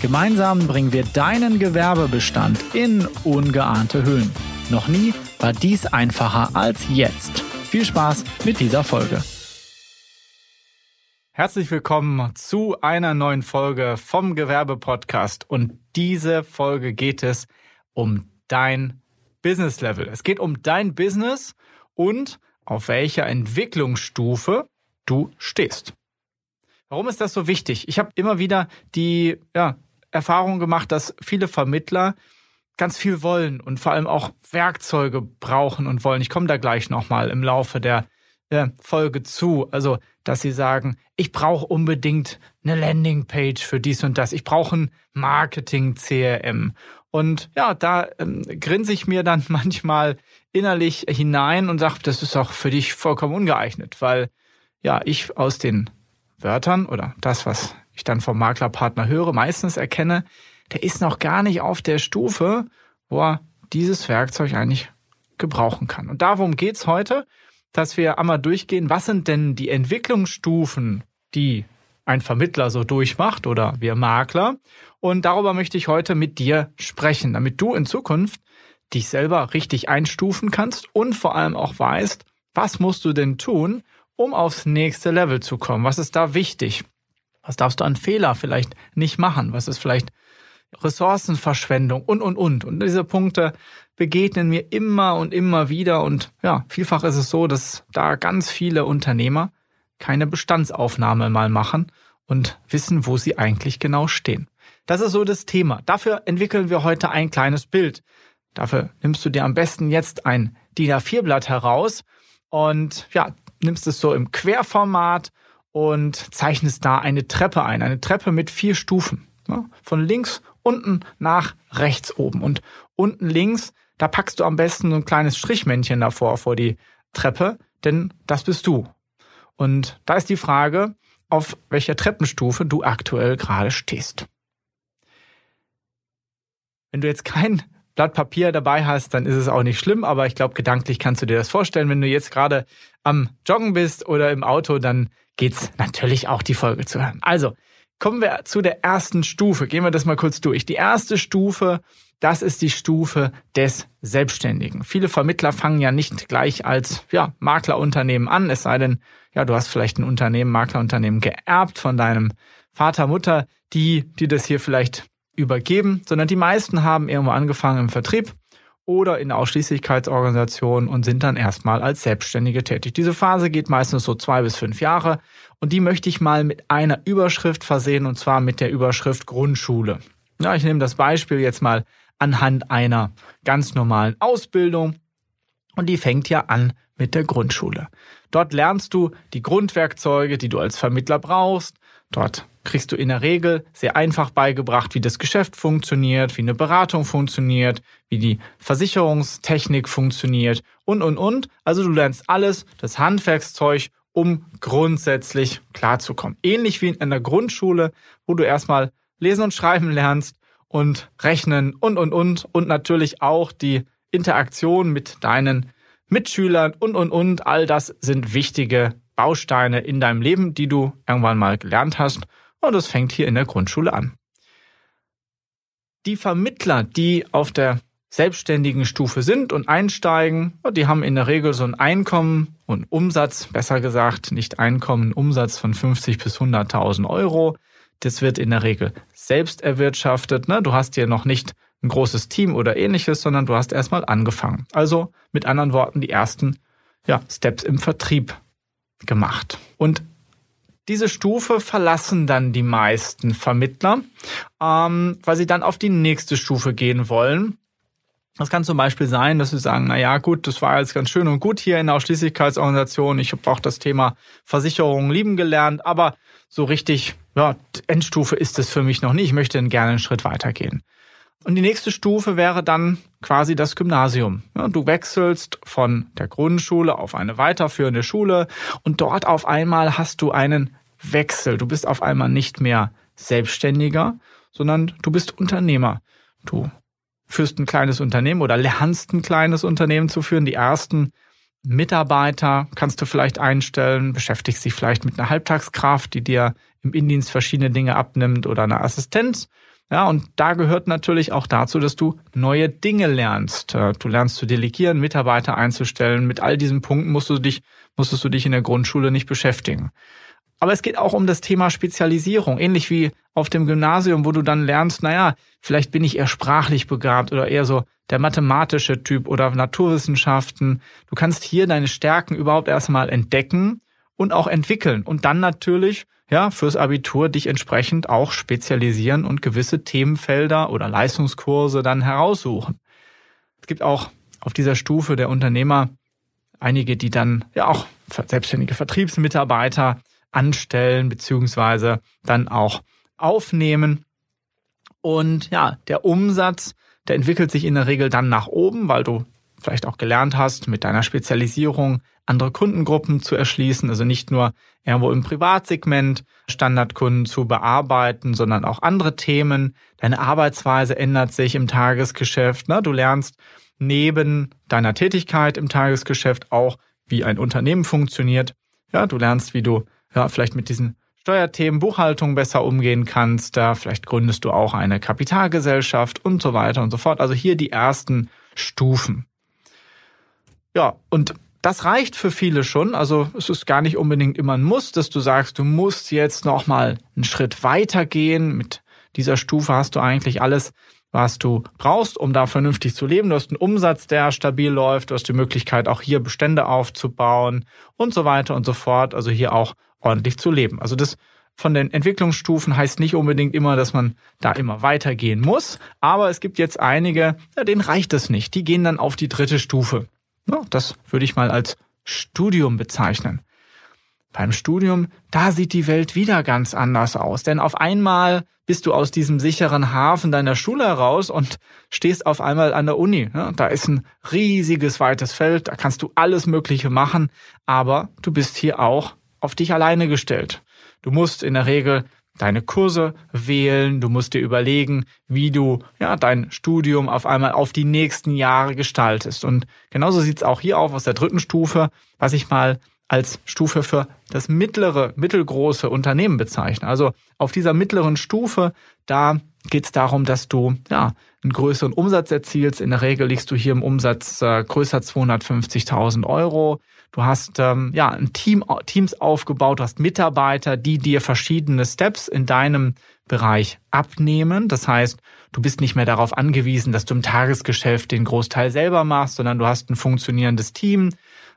Gemeinsam bringen wir deinen Gewerbebestand in ungeahnte Höhen. Noch nie war dies einfacher als jetzt. Viel Spaß mit dieser Folge. Herzlich willkommen zu einer neuen Folge vom Gewerbe-Podcast. Und diese Folge geht es um dein Business Level. Es geht um dein Business und auf welcher Entwicklungsstufe du stehst. Warum ist das so wichtig? Ich habe immer wieder die ja, Erfahrung gemacht, dass viele Vermittler ganz viel wollen und vor allem auch Werkzeuge brauchen und wollen. Ich komme da gleich nochmal im Laufe der äh, Folge zu. Also, dass sie sagen, ich brauche unbedingt eine Landingpage für dies und das. Ich brauche ein Marketing-CRM. Und ja, da ähm, grinse ich mir dann manchmal innerlich hinein und sage, das ist auch für dich vollkommen ungeeignet, weil ja, ich aus den Wörtern oder das, was ich dann vom Maklerpartner höre, meistens erkenne, der ist noch gar nicht auf der Stufe, wo er dieses Werkzeug eigentlich gebrauchen kann. Und darum geht's heute, dass wir einmal durchgehen, was sind denn die Entwicklungsstufen, die ein Vermittler so durchmacht oder wir Makler. Und darüber möchte ich heute mit dir sprechen, damit du in Zukunft dich selber richtig einstufen kannst und vor allem auch weißt, was musst du denn tun, um aufs nächste Level zu kommen? Was ist da wichtig? Was darfst du an Fehler vielleicht nicht machen? Was ist vielleicht Ressourcenverschwendung und, und, und. Und diese Punkte begegnen mir immer und immer wieder. Und ja, vielfach ist es so, dass da ganz viele Unternehmer keine Bestandsaufnahme mal machen und wissen, wo sie eigentlich genau stehen. Das ist so das Thema. Dafür entwickeln wir heute ein kleines Bild. Dafür nimmst du dir am besten jetzt ein DIN A4-Blatt heraus und ja, nimmst es so im Querformat und zeichnest da eine Treppe ein. Eine Treppe mit vier Stufen. Von links unten nach rechts oben. Und unten links, da packst du am besten so ein kleines Strichmännchen davor vor die Treppe, denn das bist du. Und da ist die Frage, auf welcher Treppenstufe du aktuell gerade stehst. Wenn du jetzt kein Blatt Papier dabei hast, dann ist es auch nicht schlimm, aber ich glaube, gedanklich kannst du dir das vorstellen. Wenn du jetzt gerade am Joggen bist oder im Auto, dann geht's natürlich auch die Folge zu hören. Also, kommen wir zu der ersten Stufe. Gehen wir das mal kurz durch. Die erste Stufe, das ist die Stufe des Selbstständigen. Viele Vermittler fangen ja nicht gleich als ja, Maklerunternehmen an, es sei denn, ja, du hast vielleicht ein Unternehmen, Maklerunternehmen geerbt von deinem Vater, Mutter, die, die das hier vielleicht übergeben, sondern die meisten haben irgendwo angefangen im Vertrieb oder in der Ausschließlichkeitsorganisation und sind dann erstmal als Selbstständige tätig. Diese Phase geht meistens so zwei bis fünf Jahre und die möchte ich mal mit einer Überschrift versehen und zwar mit der Überschrift Grundschule. Ja, ich nehme das Beispiel jetzt mal anhand einer ganz normalen Ausbildung und die fängt ja an mit der Grundschule. Dort lernst du die Grundwerkzeuge, die du als Vermittler brauchst. Dort kriegst du in der Regel sehr einfach beigebracht, wie das Geschäft funktioniert, wie eine Beratung funktioniert, wie die Versicherungstechnik funktioniert und, und, und. Also du lernst alles, das Handwerkszeug, um grundsätzlich klarzukommen. Ähnlich wie in der Grundschule, wo du erstmal lesen und schreiben lernst und rechnen und, und, und. Und natürlich auch die Interaktion mit deinen Mitschülern und, und, und. All das sind wichtige Bausteine in deinem Leben, die du irgendwann mal gelernt hast. Und das fängt hier in der Grundschule an. Die Vermittler, die auf der selbstständigen Stufe sind und einsteigen, die haben in der Regel so ein Einkommen und Umsatz, besser gesagt, nicht Einkommen, Umsatz von 50 bis 100.000 Euro. Das wird in der Regel selbst erwirtschaftet. Ne? Du hast hier noch nicht ein großes Team oder ähnliches, sondern du hast erstmal angefangen. Also mit anderen Worten die ersten ja, Steps im Vertrieb gemacht. Und diese Stufe verlassen dann die meisten Vermittler, ähm, weil sie dann auf die nächste Stufe gehen wollen. Das kann zum Beispiel sein, dass sie sagen, na ja, gut, das war jetzt ganz schön und gut hier in der Ausschließlichkeitsorganisation. Ich habe auch das Thema Versicherungen lieben gelernt, aber so richtig, ja, Endstufe ist es für mich noch nicht. Ich möchte gerne einen Schritt weitergehen. Und die nächste Stufe wäre dann quasi das Gymnasium. Ja, du wechselst von der Grundschule auf eine weiterführende Schule und dort auf einmal hast du einen Wechsel. Du bist auf einmal nicht mehr Selbstständiger, sondern du bist Unternehmer. Du führst ein kleines Unternehmen oder lernst ein kleines Unternehmen zu führen. Die ersten Mitarbeiter kannst du vielleicht einstellen, beschäftigst dich vielleicht mit einer Halbtagskraft, die dir im Indienst verschiedene Dinge abnimmt oder einer Assistenz. Ja, und da gehört natürlich auch dazu, dass du neue Dinge lernst. Äh, du lernst zu delegieren, Mitarbeiter einzustellen. Mit all diesen Punkten musst du dich, musstest du dich in der Grundschule nicht beschäftigen. Aber es geht auch um das Thema Spezialisierung, ähnlich wie auf dem Gymnasium, wo du dann lernst, naja, vielleicht bin ich eher sprachlich begabt oder eher so der mathematische Typ oder Naturwissenschaften. Du kannst hier deine Stärken überhaupt erstmal entdecken und auch entwickeln und dann natürlich ja, fürs Abitur dich entsprechend auch spezialisieren und gewisse Themenfelder oder Leistungskurse dann heraussuchen. Es gibt auch auf dieser Stufe der Unternehmer einige, die dann ja auch selbstständige Vertriebsmitarbeiter anstellen beziehungsweise dann auch aufnehmen. Und ja, der Umsatz, der entwickelt sich in der Regel dann nach oben, weil du vielleicht auch gelernt hast, mit deiner Spezialisierung andere Kundengruppen zu erschließen, also nicht nur irgendwo im Privatsegment Standardkunden zu bearbeiten, sondern auch andere Themen. Deine Arbeitsweise ändert sich im Tagesgeschäft. Ne? Du lernst neben deiner Tätigkeit im Tagesgeschäft auch, wie ein Unternehmen funktioniert. Ja, du lernst, wie du ja vielleicht mit diesen Steuerthemen, Buchhaltung besser umgehen kannst. Da vielleicht gründest du auch eine Kapitalgesellschaft und so weiter und so fort. Also hier die ersten Stufen. Ja, und das reicht für viele schon. Also es ist gar nicht unbedingt immer ein Muss, dass du sagst, du musst jetzt noch mal einen Schritt weiter gehen. Mit dieser Stufe hast du eigentlich alles, was du brauchst, um da vernünftig zu leben. Du hast einen Umsatz, der stabil läuft. Du hast die Möglichkeit, auch hier Bestände aufzubauen und so weiter und so fort. Also hier auch ordentlich zu leben. Also das von den Entwicklungsstufen heißt nicht unbedingt immer, dass man da immer weitergehen muss. Aber es gibt jetzt einige, ja, denen reicht es nicht. Die gehen dann auf die dritte Stufe. Ja, das würde ich mal als Studium bezeichnen. Beim Studium, da sieht die Welt wieder ganz anders aus. Denn auf einmal bist du aus diesem sicheren Hafen deiner Schule heraus und stehst auf einmal an der Uni. Da ist ein riesiges, weites Feld, da kannst du alles Mögliche machen, aber du bist hier auch auf dich alleine gestellt. Du musst in der Regel deine Kurse wählen, du musst dir überlegen, wie du ja dein Studium auf einmal auf die nächsten Jahre gestaltest. Und genauso sieht's auch hier auf aus der dritten Stufe, was ich mal als Stufe für das mittlere, mittelgroße Unternehmen bezeichne. Also auf dieser mittleren Stufe, da geht es darum, dass du ja einen größeren Umsatz erzielst. In der Regel liegst du hier im Umsatz äh, größer 250.000 Euro. Du hast ähm, ja ein Team, Teams aufgebaut, du hast Mitarbeiter, die dir verschiedene Steps in deinem Bereich abnehmen. Das heißt, du bist nicht mehr darauf angewiesen, dass du im Tagesgeschäft den Großteil selber machst, sondern du hast ein funktionierendes Team.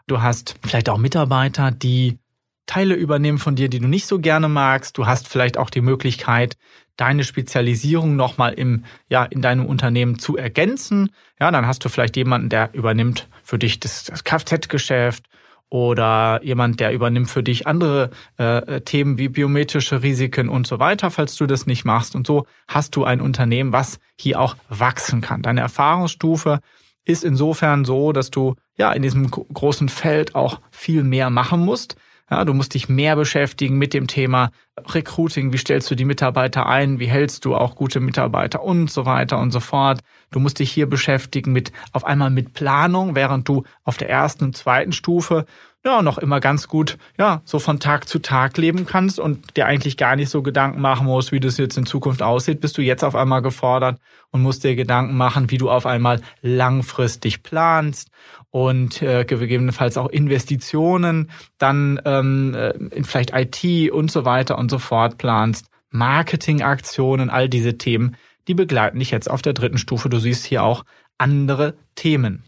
Du hast vielleicht auch Mitarbeiter, die Teile übernehmen von dir, die du nicht so gerne magst. Du hast vielleicht auch die Möglichkeit, deine Spezialisierung nochmal im, ja, in deinem Unternehmen zu ergänzen. Ja, dann hast du vielleicht jemanden, der übernimmt für dich das, das Kfz-Geschäft oder jemand, der übernimmt für dich andere äh, Themen wie biometrische Risiken und so weiter, falls du das nicht machst. Und so hast du ein Unternehmen, was hier auch wachsen kann. Deine Erfahrungsstufe ist insofern so, dass du ja in diesem großen Feld auch viel mehr machen musst. Ja, du musst dich mehr beschäftigen mit dem Thema Recruiting. Wie stellst du die Mitarbeiter ein? Wie hältst du auch gute Mitarbeiter und so weiter und so fort? Du musst dich hier beschäftigen mit, auf einmal mit Planung, während du auf der ersten und zweiten Stufe ja, noch immer ganz gut, ja, so von Tag zu Tag leben kannst und dir eigentlich gar nicht so Gedanken machen musst, wie das jetzt in Zukunft aussieht, bist du jetzt auf einmal gefordert und musst dir Gedanken machen, wie du auf einmal langfristig planst und äh, gegebenenfalls auch Investitionen dann ähm, äh, in vielleicht IT und so weiter und so fort planst, Marketingaktionen, all diese Themen, die begleiten dich jetzt auf der dritten Stufe. Du siehst hier auch andere Themen.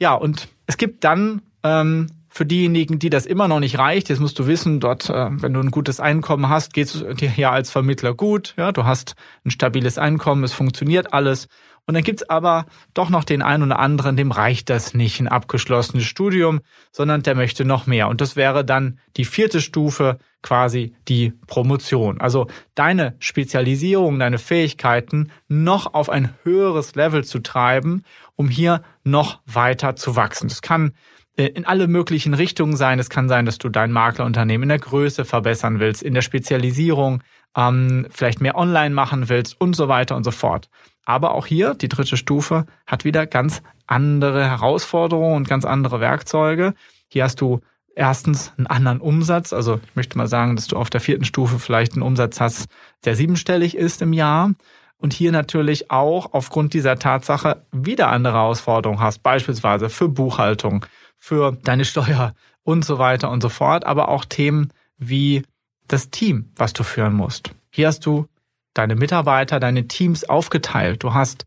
Ja, und es gibt dann ähm, für diejenigen, die das immer noch nicht reicht, jetzt musst du wissen, dort, äh, wenn du ein gutes Einkommen hast, geht es dir ja als Vermittler gut. Ja, du hast ein stabiles Einkommen, es funktioniert alles. Und dann gibt's aber doch noch den einen oder anderen, dem reicht das nicht, ein abgeschlossenes Studium, sondern der möchte noch mehr. Und das wäre dann die vierte Stufe, quasi die Promotion. Also deine Spezialisierung, deine Fähigkeiten noch auf ein höheres Level zu treiben, um hier noch weiter zu wachsen. Das kann in alle möglichen Richtungen sein. Es kann sein, dass du dein Maklerunternehmen in der Größe verbessern willst, in der Spezialisierung, ähm, vielleicht mehr online machen willst und so weiter und so fort. Aber auch hier, die dritte Stufe, hat wieder ganz andere Herausforderungen und ganz andere Werkzeuge. Hier hast du erstens einen anderen Umsatz. Also ich möchte mal sagen, dass du auf der vierten Stufe vielleicht einen Umsatz hast, der siebenstellig ist im Jahr. Und hier natürlich auch aufgrund dieser Tatsache wieder andere Herausforderungen hast, beispielsweise für Buchhaltung, für deine Steuer und so weiter und so fort, aber auch Themen wie das Team, was du führen musst. Hier hast du deine Mitarbeiter, deine Teams aufgeteilt. Du hast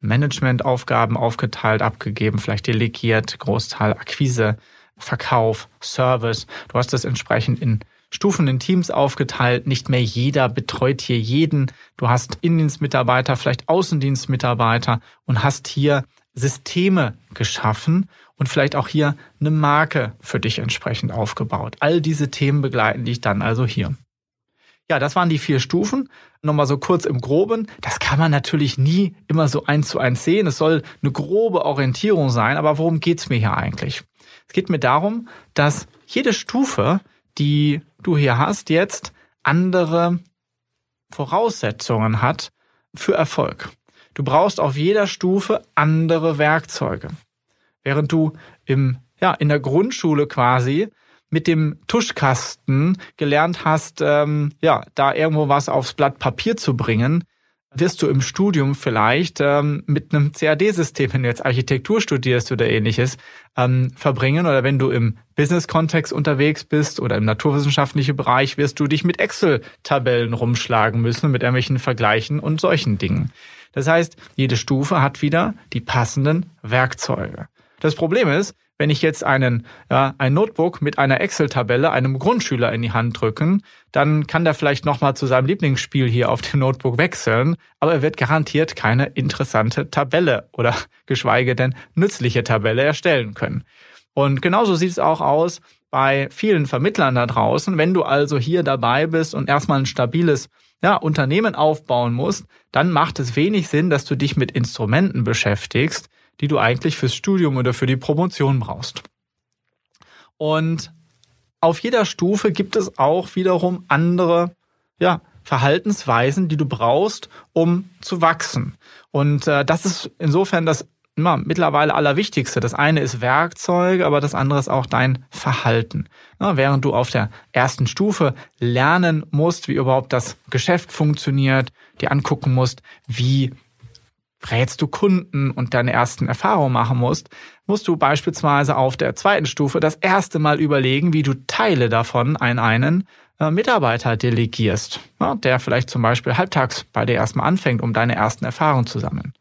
Managementaufgaben aufgeteilt, abgegeben, vielleicht delegiert, Großteil Akquise, Verkauf, Service. Du hast es entsprechend in Stufen in Teams aufgeteilt. Nicht mehr jeder betreut hier jeden. Du hast Innendienstmitarbeiter, vielleicht Außendienstmitarbeiter und hast hier Systeme geschaffen und vielleicht auch hier eine Marke für dich entsprechend aufgebaut. All diese Themen begleiten dich dann also hier. Ja, das waren die vier Stufen. Nochmal so kurz im Groben. Das kann man natürlich nie immer so eins zu eins sehen. Es soll eine grobe Orientierung sein. Aber worum geht's mir hier eigentlich? Es geht mir darum, dass jede Stufe, die du hier hast, jetzt andere Voraussetzungen hat für Erfolg. Du brauchst auf jeder Stufe andere Werkzeuge. Während du im, ja, in der Grundschule quasi mit dem Tuschkasten gelernt hast, ähm, ja, da irgendwo was aufs Blatt Papier zu bringen, wirst du im Studium vielleicht ähm, mit einem CAD-System, wenn du jetzt Architektur studierst oder ähnliches, ähm, verbringen. Oder wenn du im Business-Kontext unterwegs bist oder im naturwissenschaftlichen Bereich, wirst du dich mit Excel-Tabellen rumschlagen müssen, mit irgendwelchen Vergleichen und solchen Dingen. Das heißt, jede Stufe hat wieder die passenden Werkzeuge. Das Problem ist, wenn ich jetzt einen, ja, ein Notebook mit einer Excel-Tabelle einem Grundschüler in die Hand drücken, dann kann der vielleicht nochmal zu seinem Lieblingsspiel hier auf dem Notebook wechseln, aber er wird garantiert keine interessante Tabelle oder geschweige denn nützliche Tabelle erstellen können. Und genauso sieht es auch aus bei vielen Vermittlern da draußen. Wenn du also hier dabei bist und erstmal ein stabiles ja, Unternehmen aufbauen musst, dann macht es wenig Sinn, dass du dich mit Instrumenten beschäftigst, die du eigentlich fürs Studium oder für die Promotion brauchst. Und auf jeder Stufe gibt es auch wiederum andere ja, Verhaltensweisen, die du brauchst, um zu wachsen. Und äh, das ist insofern das ja, mittlerweile Allerwichtigste. Das eine ist Werkzeug, aber das andere ist auch dein Verhalten. Ja, während du auf der ersten Stufe lernen musst, wie überhaupt das Geschäft funktioniert, dir angucken musst, wie rätst du Kunden und deine ersten Erfahrungen machen musst, musst du beispielsweise auf der zweiten Stufe das erste Mal überlegen, wie du Teile davon an einen äh, Mitarbeiter delegierst, ja, der vielleicht zum Beispiel halbtags bei dir erstmal anfängt, um deine ersten Erfahrungen zu sammeln.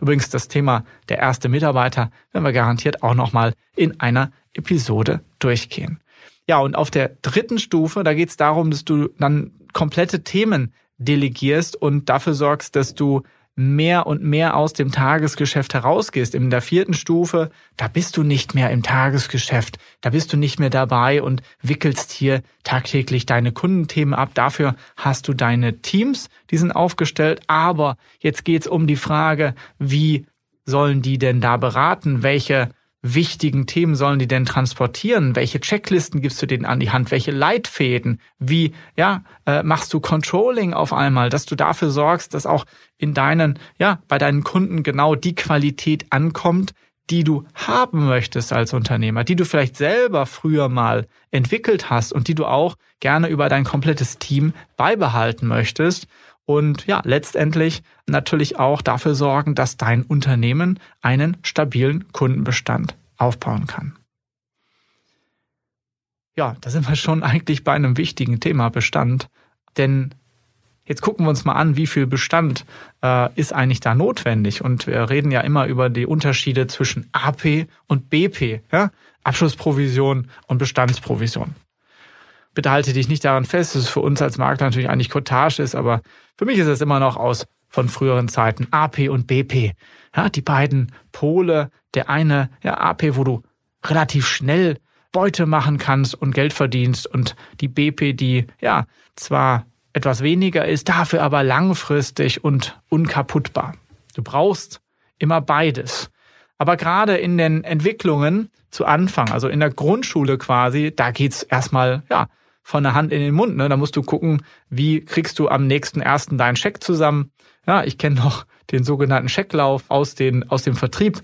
Übrigens das Thema der erste Mitarbeiter werden wir garantiert auch nochmal in einer Episode durchgehen. Ja, und auf der dritten Stufe, da geht es darum, dass du dann komplette Themen delegierst und dafür sorgst, dass du mehr und mehr aus dem Tagesgeschäft herausgehst. In der vierten Stufe, da bist du nicht mehr im Tagesgeschäft, da bist du nicht mehr dabei und wickelst hier tagtäglich deine Kundenthemen ab. Dafür hast du deine Teams, die sind aufgestellt. Aber jetzt geht's um die Frage, wie sollen die denn da beraten? Welche wichtigen Themen sollen die denn transportieren? Welche Checklisten gibst du denen an die Hand? Welche Leitfäden? Wie ja äh, machst du Controlling auf einmal, dass du dafür sorgst, dass auch in deinen ja bei deinen Kunden genau die Qualität ankommt, die du haben möchtest als Unternehmer, die du vielleicht selber früher mal entwickelt hast und die du auch gerne über dein komplettes Team beibehalten möchtest und ja, letztendlich natürlich auch dafür sorgen, dass dein Unternehmen einen stabilen Kundenbestand aufbauen kann. Ja, da sind wir schon eigentlich bei einem wichtigen Thema Bestand, denn Jetzt gucken wir uns mal an, wie viel Bestand äh, ist eigentlich da notwendig. Und wir reden ja immer über die Unterschiede zwischen AP und BP, ja? Abschlussprovision und Bestandsprovision. Bitte halte dich nicht daran fest, dass es für uns als Makler natürlich eigentlich Cottage ist, aber für mich ist es immer noch aus von früheren Zeiten AP und BP. Ja, die beiden Pole, der eine, ja, AP, wo du relativ schnell Beute machen kannst und Geld verdienst und die BP, die ja zwar etwas weniger ist, dafür aber langfristig und unkaputtbar. Du brauchst immer beides. Aber gerade in den Entwicklungen zu Anfang, also in der Grundschule quasi, da geht's erstmal, ja, von der Hand in den Mund. Ne? Da musst du gucken, wie kriegst du am nächsten ersten deinen Scheck zusammen. Ja, ich kenne noch den sogenannten Schecklauf aus, den, aus dem Vertrieb.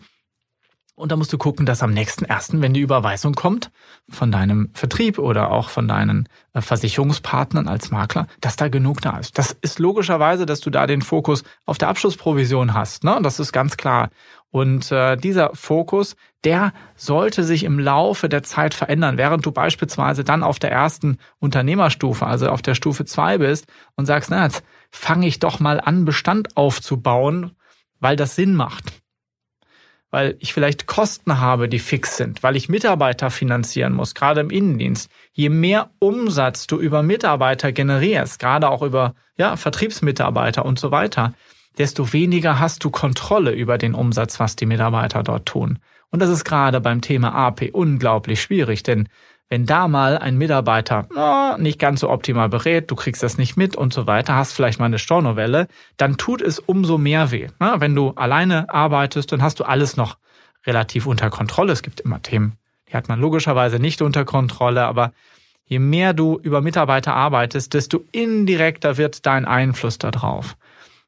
Und da musst du gucken, dass am nächsten ersten, wenn die Überweisung kommt von deinem Vertrieb oder auch von deinen äh, Versicherungspartnern als Makler, dass da genug da ist. Das ist logischerweise, dass du da den Fokus auf der Abschlussprovision hast. Ne? Das ist ganz klar. Und äh, dieser Fokus, der sollte sich im Laufe der Zeit verändern, während du beispielsweise dann auf der ersten Unternehmerstufe, also auf der Stufe zwei bist und sagst, na, jetzt fange ich doch mal an, Bestand aufzubauen, weil das Sinn macht weil ich vielleicht Kosten habe, die fix sind, weil ich Mitarbeiter finanzieren muss, gerade im Innendienst. Je mehr Umsatz du über Mitarbeiter generierst, gerade auch über ja, Vertriebsmitarbeiter und so weiter, desto weniger hast du Kontrolle über den Umsatz, was die Mitarbeiter dort tun. Und das ist gerade beim Thema AP unglaublich schwierig, denn wenn da mal ein Mitarbeiter oh, nicht ganz so optimal berät, du kriegst das nicht mit und so weiter, hast vielleicht mal eine Stornovelle, dann tut es umso mehr weh. Wenn du alleine arbeitest, dann hast du alles noch relativ unter Kontrolle. Es gibt immer Themen, die hat man logischerweise nicht unter Kontrolle, aber je mehr du über Mitarbeiter arbeitest, desto indirekter wird dein Einfluss darauf.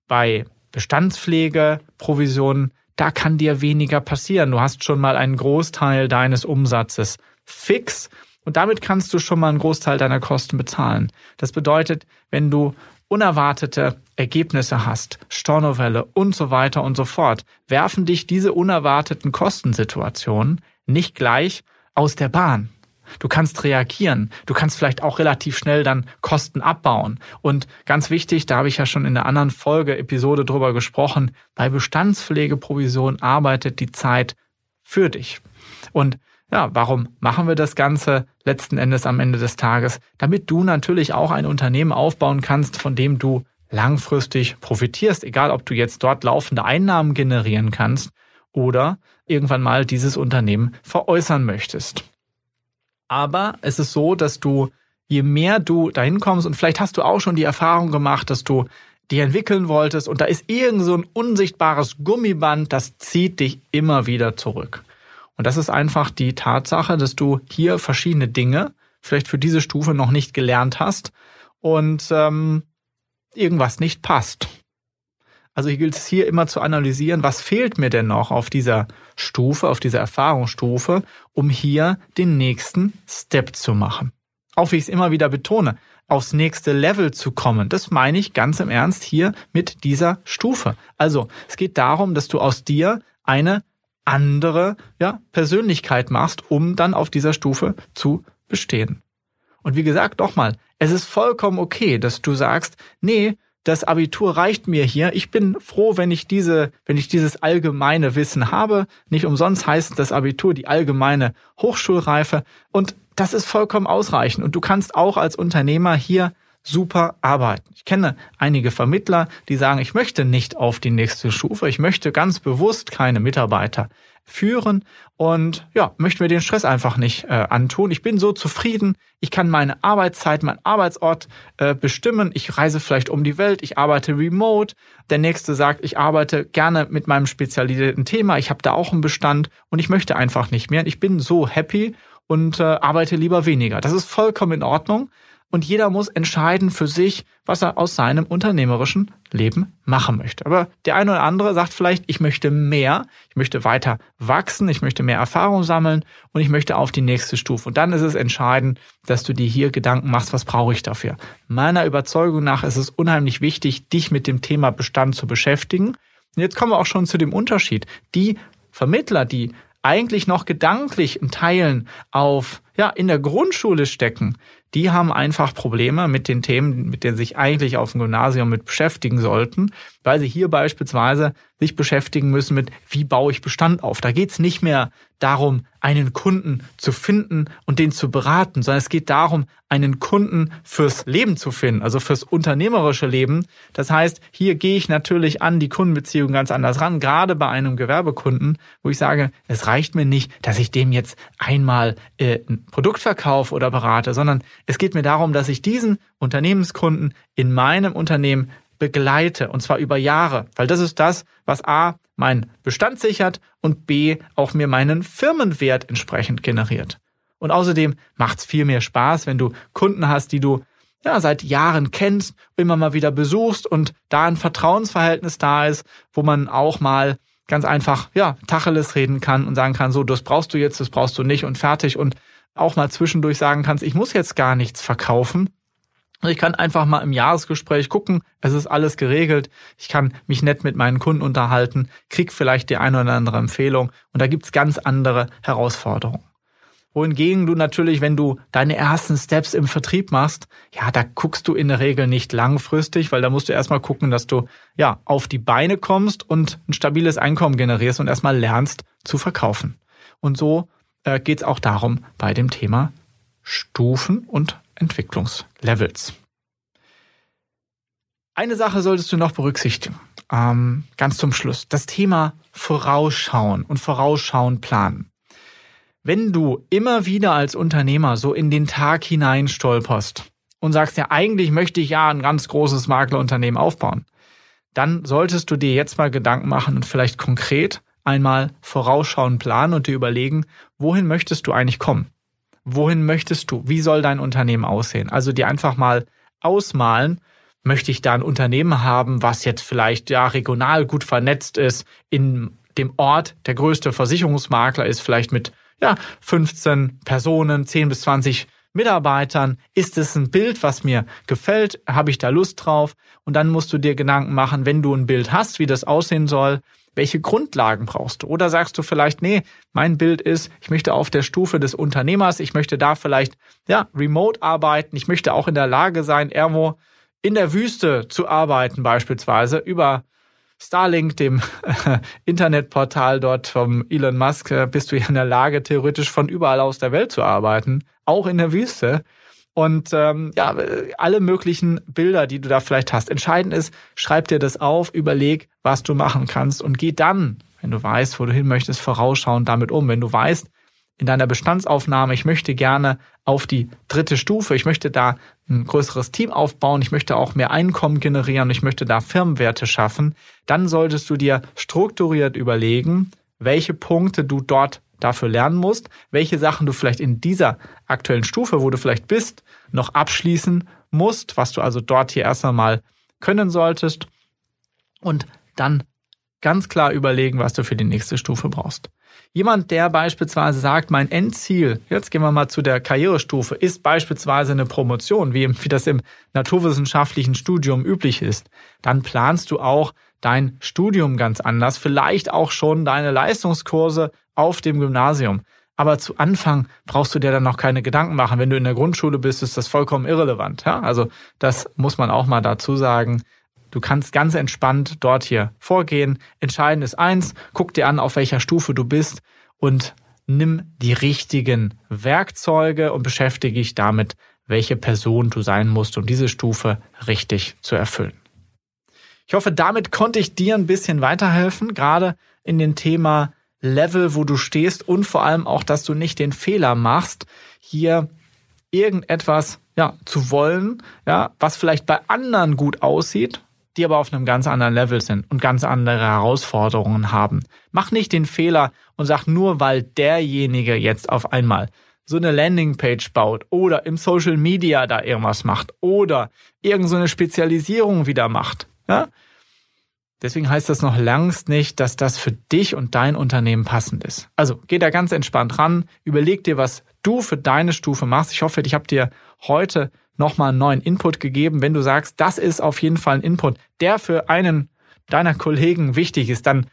Bei Bestandspflege, Provisionen, da kann dir weniger passieren. Du hast schon mal einen Großteil deines Umsatzes fix und damit kannst du schon mal einen Großteil deiner Kosten bezahlen. Das bedeutet, wenn du unerwartete Ergebnisse hast, Stornovelle und so weiter und so fort, werfen dich diese unerwarteten Kostensituationen nicht gleich aus der Bahn. Du kannst reagieren. Du kannst vielleicht auch relativ schnell dann Kosten abbauen. Und ganz wichtig, da habe ich ja schon in der anderen Folge, Episode drüber gesprochen, bei Bestandspflegeprovision arbeitet die Zeit für dich. Und ja, warum machen wir das Ganze letzten Endes am Ende des Tages? Damit du natürlich auch ein Unternehmen aufbauen kannst, von dem du langfristig profitierst, egal ob du jetzt dort laufende Einnahmen generieren kannst oder irgendwann mal dieses Unternehmen veräußern möchtest. Aber es ist so, dass du, je mehr du dahin kommst, und vielleicht hast du auch schon die Erfahrung gemacht, dass du die entwickeln wolltest und da ist irgend so ein unsichtbares Gummiband, das zieht dich immer wieder zurück. Und das ist einfach die Tatsache, dass du hier verschiedene Dinge vielleicht für diese Stufe noch nicht gelernt hast und ähm, irgendwas nicht passt. Also hier gilt es hier immer zu analysieren, was fehlt mir denn noch auf dieser Stufe, auf dieser Erfahrungsstufe, um hier den nächsten Step zu machen. Auch wie ich es immer wieder betone, aufs nächste Level zu kommen. Das meine ich ganz im Ernst hier mit dieser Stufe. Also es geht darum, dass du aus dir eine andere ja, Persönlichkeit machst, um dann auf dieser Stufe zu bestehen. Und wie gesagt, nochmal, es ist vollkommen okay, dass du sagst, nee, das Abitur reicht mir hier. Ich bin froh, wenn ich diese, wenn ich dieses allgemeine Wissen habe. Nicht umsonst heißt das Abitur die allgemeine Hochschulreife. Und das ist vollkommen ausreichend. Und du kannst auch als Unternehmer hier super arbeiten. Ich kenne einige Vermittler, die sagen, ich möchte nicht auf die nächste Stufe, ich möchte ganz bewusst keine Mitarbeiter führen und ja, möchte mir den Stress einfach nicht äh, antun. Ich bin so zufrieden, ich kann meine Arbeitszeit, meinen Arbeitsort äh, bestimmen. Ich reise vielleicht um die Welt, ich arbeite remote. Der nächste sagt, ich arbeite gerne mit meinem spezialisierten Thema, ich habe da auch einen Bestand und ich möchte einfach nicht mehr. Ich bin so happy und äh, arbeite lieber weniger. Das ist vollkommen in Ordnung und jeder muss entscheiden für sich, was er aus seinem unternehmerischen Leben machen möchte. Aber der eine oder andere sagt vielleicht, ich möchte mehr, ich möchte weiter wachsen, ich möchte mehr Erfahrung sammeln und ich möchte auf die nächste Stufe. Und dann ist es entscheidend, dass du dir hier Gedanken machst, was brauche ich dafür. Meiner Überzeugung nach ist es unheimlich wichtig, dich mit dem Thema Bestand zu beschäftigen. Und jetzt kommen wir auch schon zu dem Unterschied. Die Vermittler, die eigentlich noch gedanklich in Teilen auf, ja, in der Grundschule stecken, die haben einfach Probleme mit den Themen, mit denen sich eigentlich auf dem Gymnasium mit beschäftigen sollten, weil sie hier beispielsweise sich beschäftigen müssen mit, wie baue ich Bestand auf. Da geht es nicht mehr darum, einen Kunden zu finden und den zu beraten, sondern es geht darum, einen Kunden fürs Leben zu finden, also fürs unternehmerische Leben. Das heißt, hier gehe ich natürlich an die Kundenbeziehung ganz anders ran, gerade bei einem Gewerbekunden, wo ich sage, es reicht mir nicht, dass ich dem jetzt einmal äh, ein Produkt verkaufe oder berate, sondern es geht mir darum, dass ich diesen Unternehmenskunden in meinem Unternehmen begleite und zwar über Jahre, weil das ist das, was A meinen Bestand sichert und B auch mir meinen Firmenwert entsprechend generiert. Und außerdem macht's viel mehr Spaß, wenn du Kunden hast, die du ja seit Jahren kennst, immer mal wieder besuchst und da ein Vertrauensverhältnis da ist, wo man auch mal ganz einfach ja Tacheles reden kann und sagen kann, so das brauchst du jetzt, das brauchst du nicht und fertig und auch mal zwischendurch sagen kannst, ich muss jetzt gar nichts verkaufen, ich kann einfach mal im Jahresgespräch gucken, es ist alles geregelt, ich kann mich nett mit meinen Kunden unterhalten, krieg vielleicht die eine oder andere Empfehlung und da gibt's ganz andere Herausforderungen. Wohingegen du natürlich, wenn du deine ersten Steps im Vertrieb machst, ja, da guckst du in der Regel nicht langfristig, weil da musst du erstmal gucken, dass du ja auf die Beine kommst und ein stabiles Einkommen generierst und erstmal lernst zu verkaufen. Und so äh, geht es auch darum bei dem Thema Stufen und Entwicklungslevels. Eine Sache solltest du noch berücksichtigen, ähm, ganz zum Schluss. Das Thema Vorausschauen und Vorausschauen planen. Wenn du immer wieder als Unternehmer so in den Tag hinein stolperst und sagst, ja, eigentlich möchte ich ja ein ganz großes Maklerunternehmen aufbauen, dann solltest du dir jetzt mal Gedanken machen und vielleicht konkret einmal vorausschauen, planen und dir überlegen, wohin möchtest du eigentlich kommen? wohin möchtest du? Wie soll dein Unternehmen aussehen? Also dir einfach mal ausmalen, möchte ich da ein Unternehmen haben, was jetzt vielleicht ja regional gut vernetzt ist, in dem Ort der größte Versicherungsmakler ist, vielleicht mit ja 15 Personen, 10 bis 20 Mitarbeitern. Ist es ein Bild, was mir gefällt? Habe ich da Lust drauf? Und dann musst du dir Gedanken machen, wenn du ein Bild hast, wie das aussehen soll, welche Grundlagen brauchst du? Oder sagst du vielleicht, nee, mein Bild ist, ich möchte auf der Stufe des Unternehmers, ich möchte da vielleicht, ja, remote arbeiten, ich möchte auch in der Lage sein, irgendwo in der Wüste zu arbeiten, beispielsweise über Starlink, dem Internetportal dort vom Elon Musk, äh, bist du ja in der Lage, theoretisch von überall aus der Welt zu arbeiten, auch in der Wüste. Und ähm, ja, alle möglichen Bilder, die du da vielleicht hast. Entscheidend ist, schreib dir das auf, überleg, was du machen kannst und geh dann, wenn du weißt, wo du hin möchtest, vorausschauend damit um. Wenn du weißt, in deiner Bestandsaufnahme, ich möchte gerne auf die dritte Stufe, ich möchte da ein größeres Team aufbauen, ich möchte auch mehr Einkommen generieren, ich möchte da Firmenwerte schaffen, dann solltest du dir strukturiert überlegen, welche Punkte du dort dafür lernen musst, welche Sachen du vielleicht in dieser aktuellen Stufe, wo du vielleicht bist, noch abschließen musst, was du also dort hier erst einmal können solltest und dann ganz klar überlegen, was du für die nächste Stufe brauchst. Jemand, der beispielsweise sagt, mein Endziel, jetzt gehen wir mal zu der Karrierestufe, ist beispielsweise eine Promotion, wie, wie das im naturwissenschaftlichen Studium üblich ist, dann planst du auch dein Studium ganz anders, vielleicht auch schon deine Leistungskurse auf dem Gymnasium. Aber zu Anfang brauchst du dir dann noch keine Gedanken machen. Wenn du in der Grundschule bist, ist das vollkommen irrelevant. Ja? Also das muss man auch mal dazu sagen. Du kannst ganz entspannt dort hier vorgehen. Entscheidend ist eins, guck dir an, auf welcher Stufe du bist und nimm die richtigen Werkzeuge und beschäftige dich damit, welche Person du sein musst, um diese Stufe richtig zu erfüllen. Ich hoffe, damit konnte ich dir ein bisschen weiterhelfen, gerade in dem Thema Level, wo du stehst und vor allem auch, dass du nicht den Fehler machst, hier irgendetwas ja, zu wollen, ja, was vielleicht bei anderen gut aussieht, die aber auf einem ganz anderen Level sind und ganz andere Herausforderungen haben. Mach nicht den Fehler und sag nur, weil derjenige jetzt auf einmal so eine Landingpage baut oder im Social Media da irgendwas macht oder irgendeine so Spezialisierung wieder macht, ja, Deswegen heißt das noch längst nicht, dass das für dich und dein Unternehmen passend ist. Also geh da ganz entspannt ran, überleg dir, was du für deine Stufe machst. Ich hoffe, ich habe dir heute nochmal einen neuen Input gegeben. Wenn du sagst, das ist auf jeden Fall ein Input, der für einen deiner Kollegen wichtig ist, dann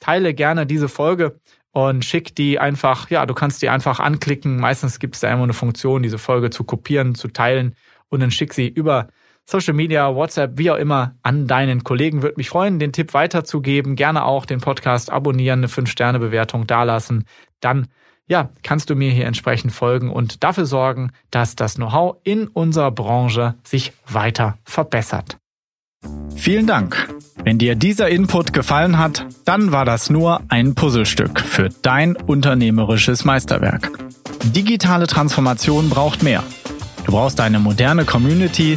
teile gerne diese Folge und schick die einfach, ja, du kannst die einfach anklicken. Meistens gibt es da immer eine Funktion, diese Folge zu kopieren, zu teilen und dann schick sie über Social Media, WhatsApp, wie auch immer, an deinen Kollegen. Würde mich freuen, den Tipp weiterzugeben. Gerne auch den Podcast abonnieren, eine 5-Sterne-Bewertung dalassen. Dann, ja, kannst du mir hier entsprechend folgen und dafür sorgen, dass das Know-how in unserer Branche sich weiter verbessert. Vielen Dank. Wenn dir dieser Input gefallen hat, dann war das nur ein Puzzlestück für dein unternehmerisches Meisterwerk. Digitale Transformation braucht mehr. Du brauchst eine moderne Community,